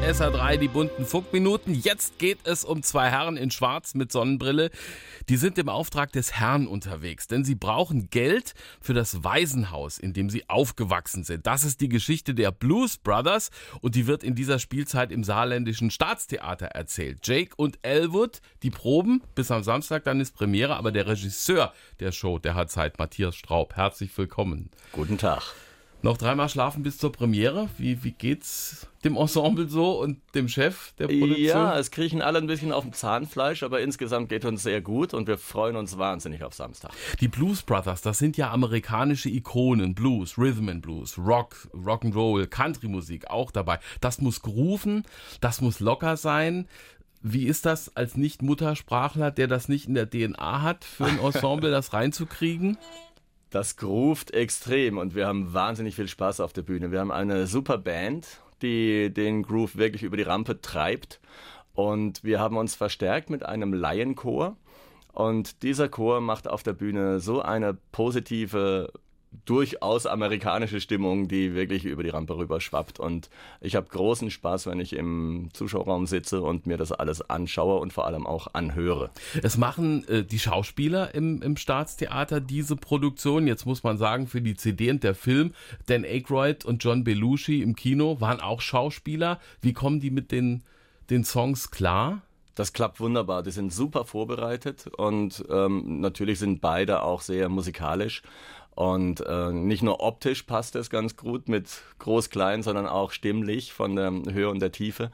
SR3, die bunten Funkminuten. Jetzt geht es um zwei Herren in Schwarz mit Sonnenbrille. Die sind im Auftrag des Herrn unterwegs, denn sie brauchen Geld für das Waisenhaus, in dem sie aufgewachsen sind. Das ist die Geschichte der Blues Brothers und die wird in dieser Spielzeit im saarländischen Staatstheater erzählt. Jake und Elwood, die proben bis am Samstag, dann ist Premiere, aber der Regisseur der Show, der hat Zeit, Matthias Straub. Herzlich willkommen. Guten Tag. Noch dreimal schlafen bis zur Premiere. Wie, wie geht's dem Ensemble so und dem Chef der Produktion? Ja, es kriechen alle ein bisschen auf dem Zahnfleisch, aber insgesamt geht uns sehr gut und wir freuen uns wahnsinnig auf Samstag. Die Blues Brothers, das sind ja amerikanische Ikonen. Blues, Rhythm and Blues, Rock, Rock'n'Roll, Country-Musik auch dabei. Das muss grooven, das muss locker sein. Wie ist das als Nicht-Muttersprachler, der das nicht in der DNA hat, für ein Ensemble das reinzukriegen? Das groovt extrem und wir haben wahnsinnig viel Spaß auf der Bühne. Wir haben eine super Band, die den Groove wirklich über die Rampe treibt. Und wir haben uns verstärkt mit einem Laienchor. Und dieser Chor macht auf der Bühne so eine positive durchaus amerikanische Stimmung, die wirklich über die Rampe rüber schwappt. Und ich habe großen Spaß, wenn ich im Zuschauerraum sitze und mir das alles anschaue und vor allem auch anhöre. Es machen äh, die Schauspieler im, im Staatstheater diese Produktion. Jetzt muss man sagen, für die CD und der Film, Dan Aykroyd und John Belushi im Kino waren auch Schauspieler. Wie kommen die mit den, den Songs klar? Das klappt wunderbar. Die sind super vorbereitet und ähm, natürlich sind beide auch sehr musikalisch. Und äh, nicht nur optisch passt es ganz gut mit groß-klein, sondern auch stimmlich von der Höhe und der Tiefe.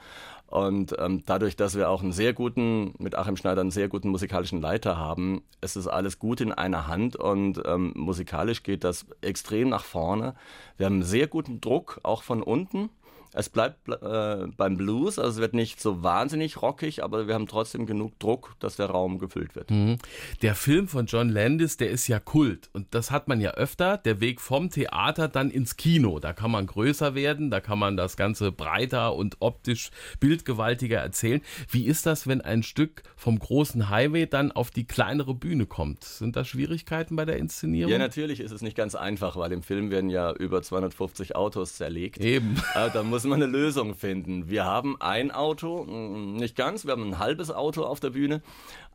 Und ähm, dadurch, dass wir auch einen sehr guten, mit Achim Schneider einen sehr guten musikalischen Leiter haben, ist es alles gut in einer Hand und ähm, musikalisch geht das extrem nach vorne. Wir haben einen sehr guten Druck, auch von unten. Es bleibt äh, beim Blues, also es wird nicht so wahnsinnig rockig, aber wir haben trotzdem genug Druck, dass der Raum gefüllt wird. Mhm. Der Film von John Landis, der ist ja Kult und das hat man ja öfter, der Weg vom Theater dann ins Kino. Da kann man größer werden, da kann man das Ganze breiter und optisch bildgewaltiger erzählen. Wie ist das, wenn ein Stück vom großen Highway dann auf die kleinere Bühne kommt? Sind da Schwierigkeiten bei der Inszenierung? Ja, natürlich ist es nicht ganz einfach, weil im Film werden ja über 250 Autos zerlegt. Eben. Äh, muss wir eine Lösung finden. Wir haben ein Auto, nicht ganz, wir haben ein halbes Auto auf der Bühne,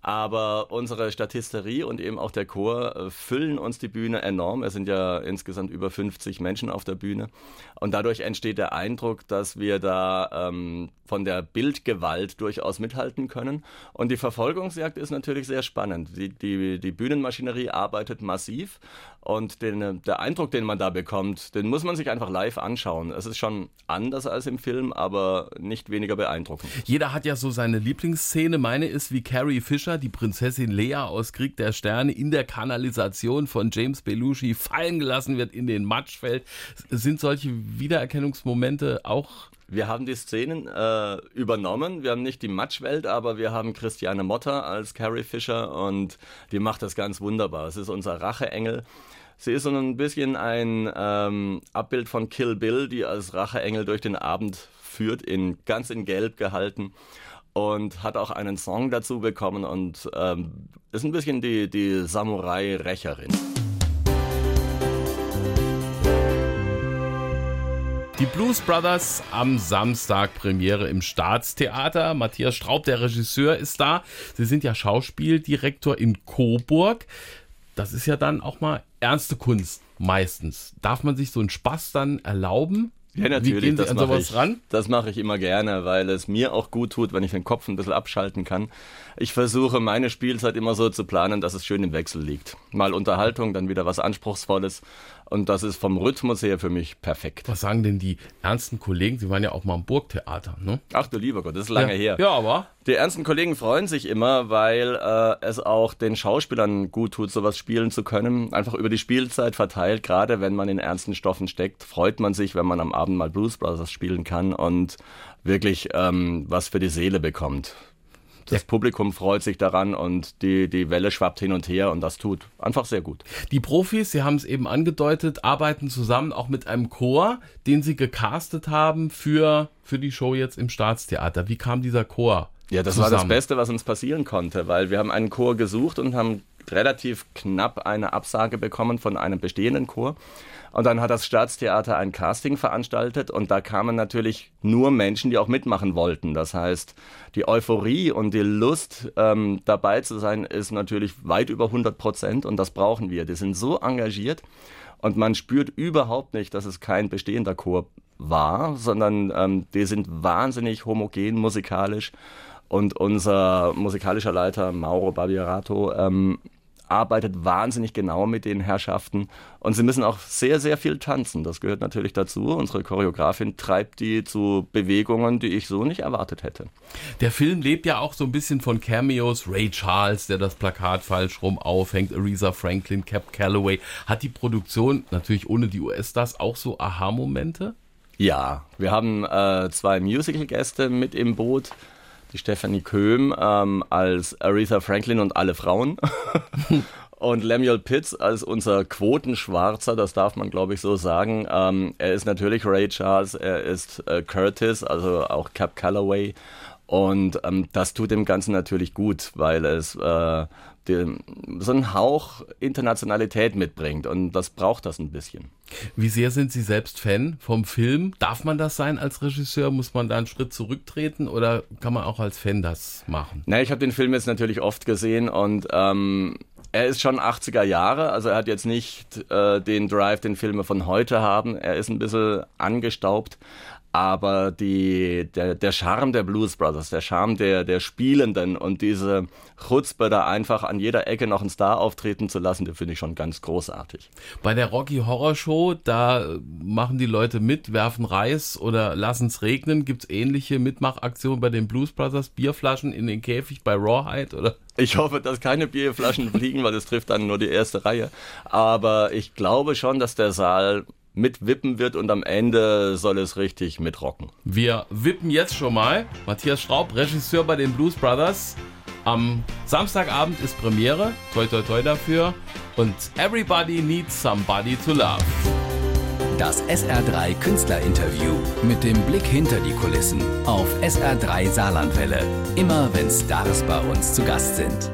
aber unsere Statisterie und eben auch der Chor äh, füllen uns die Bühne enorm. Es sind ja insgesamt über 50 Menschen auf der Bühne. Und dadurch entsteht der Eindruck, dass wir da ähm, von der Bildgewalt durchaus mithalten können. Und die Verfolgungsjagd ist natürlich sehr spannend. Die, die, die Bühnenmaschinerie arbeitet massiv und den, der Eindruck, den man da bekommt, den muss man sich einfach live anschauen. Es ist schon anders als im Film, aber nicht weniger beeindruckend. Jeder hat ja so seine Lieblingsszene. Meine ist wie Carrie Fisher, die Prinzessin Lea aus Krieg der Sterne, in der Kanalisation von James Belushi fallen gelassen wird, in den Matsch fällt. Sind solche Wiedererkennungsmomente auch wir haben die Szenen äh, übernommen. Wir haben nicht die Matschwelt, aber wir haben Christiane Motter als Carrie Fisher und die macht das ganz wunderbar. Es ist unser Racheengel. Sie ist so ein bisschen ein ähm, Abbild von Kill Bill, die als Racheengel durch den Abend führt, in, ganz in Gelb gehalten und hat auch einen Song dazu bekommen und ähm, ist ein bisschen die, die Samurai-Rächerin. Die Blues Brothers am Samstag Premiere im Staatstheater. Matthias Straub, der Regisseur, ist da. Sie sind ja Schauspieldirektor in Coburg. Das ist ja dann auch mal ernste Kunst meistens. Darf man sich so einen Spaß dann erlauben? Ja, natürlich. Wie gehen Sie das an sowas ich, ran? Das mache ich immer gerne, weil es mir auch gut tut, wenn ich den Kopf ein bisschen abschalten kann. Ich versuche meine Spielzeit immer so zu planen, dass es schön im Wechsel liegt. Mal Unterhaltung, dann wieder was Anspruchsvolles. Und das ist vom Rhythmus her für mich perfekt. Was sagen denn die ernsten Kollegen? Sie waren ja auch mal im Burgtheater, ne? Ach du lieber Gott, das ist lange ja. her. Ja, aber. Die ernsten Kollegen freuen sich immer, weil äh, es auch den Schauspielern gut tut, sowas spielen zu können. Einfach über die Spielzeit verteilt, gerade wenn man in ernsten Stoffen steckt, freut man sich, wenn man am Abend mal Blues Brothers spielen kann und wirklich ähm, was für die Seele bekommt. Das ja. Publikum freut sich daran und die, die Welle schwappt hin und her und das tut einfach sehr gut. Die Profis, Sie haben es eben angedeutet, arbeiten zusammen auch mit einem Chor, den Sie gecastet haben für, für die Show jetzt im Staatstheater. Wie kam dieser Chor Ja, das zusammen. war das Beste, was uns passieren konnte, weil wir haben einen Chor gesucht und haben relativ knapp eine Absage bekommen von einem bestehenden Chor. Und dann hat das Staatstheater ein Casting veranstaltet und da kamen natürlich nur Menschen, die auch mitmachen wollten. Das heißt, die Euphorie und die Lust ähm, dabei zu sein ist natürlich weit über 100 Prozent und das brauchen wir. Die sind so engagiert und man spürt überhaupt nicht, dass es kein bestehender Chor war, sondern ähm, die sind wahnsinnig homogen musikalisch und unser musikalischer Leiter Mauro Barbierato ähm, arbeitet wahnsinnig genau mit den Herrschaften und sie müssen auch sehr, sehr viel tanzen. Das gehört natürlich dazu. Unsere Choreografin treibt die zu Bewegungen, die ich so nicht erwartet hätte. Der Film lebt ja auch so ein bisschen von Cameos. Ray Charles, der das Plakat falsch rum aufhängt, Aretha Franklin, Cap Calloway. Hat die Produktion natürlich ohne die US-Stars auch so Aha-Momente? Ja, wir haben äh, zwei Musical-Gäste mit im Boot die Stephanie Köhm ähm, als Aretha Franklin und alle Frauen. und Lemuel Pitts als unser Quotenschwarzer, das darf man glaube ich so sagen. Ähm, er ist natürlich Ray Charles, er ist äh, Curtis, also auch Cap Calloway. Und ähm, das tut dem Ganzen natürlich gut, weil es äh, die, so einen Hauch Internationalität mitbringt und das braucht das ein bisschen. Wie sehr sind Sie selbst Fan vom Film? Darf man das sein als Regisseur? Muss man da einen Schritt zurücktreten oder kann man auch als Fan das machen? Na, ich habe den Film jetzt natürlich oft gesehen und ähm, er ist schon 80er Jahre, also er hat jetzt nicht äh, den Drive, den Filme von heute haben. Er ist ein bisschen angestaubt, aber die, der, der Charme der Blues Brothers, der Charme der, der Spielenden und diese Chutzpe da einfach an jeder Ecke noch einen Star auftreten zu lassen, den finde ich schon ganz großartig. Bei der Rocky Horror Show, da machen die Leute mit, werfen Reis oder lassen es regnen. Gibt es ähnliche Mitmachaktionen bei den Blues Brothers? Bierflaschen in den Käfig bei Rawhide oder? Ich hoffe, dass keine Bierflaschen fliegen, weil das trifft dann nur die erste Reihe. Aber ich glaube schon, dass der Saal mitwippen wird und am Ende soll es richtig mitrocken. Wir wippen jetzt schon mal. Matthias Schraub, Regisseur bei den Blues Brothers. Am Samstagabend ist Premiere. Toi toi toi dafür. Und Everybody Needs Somebody to Love. Das SR3 Künstlerinterview mit dem Blick hinter die Kulissen auf SR3 Saarlandwelle. Immer wenn Stars bei uns zu Gast sind.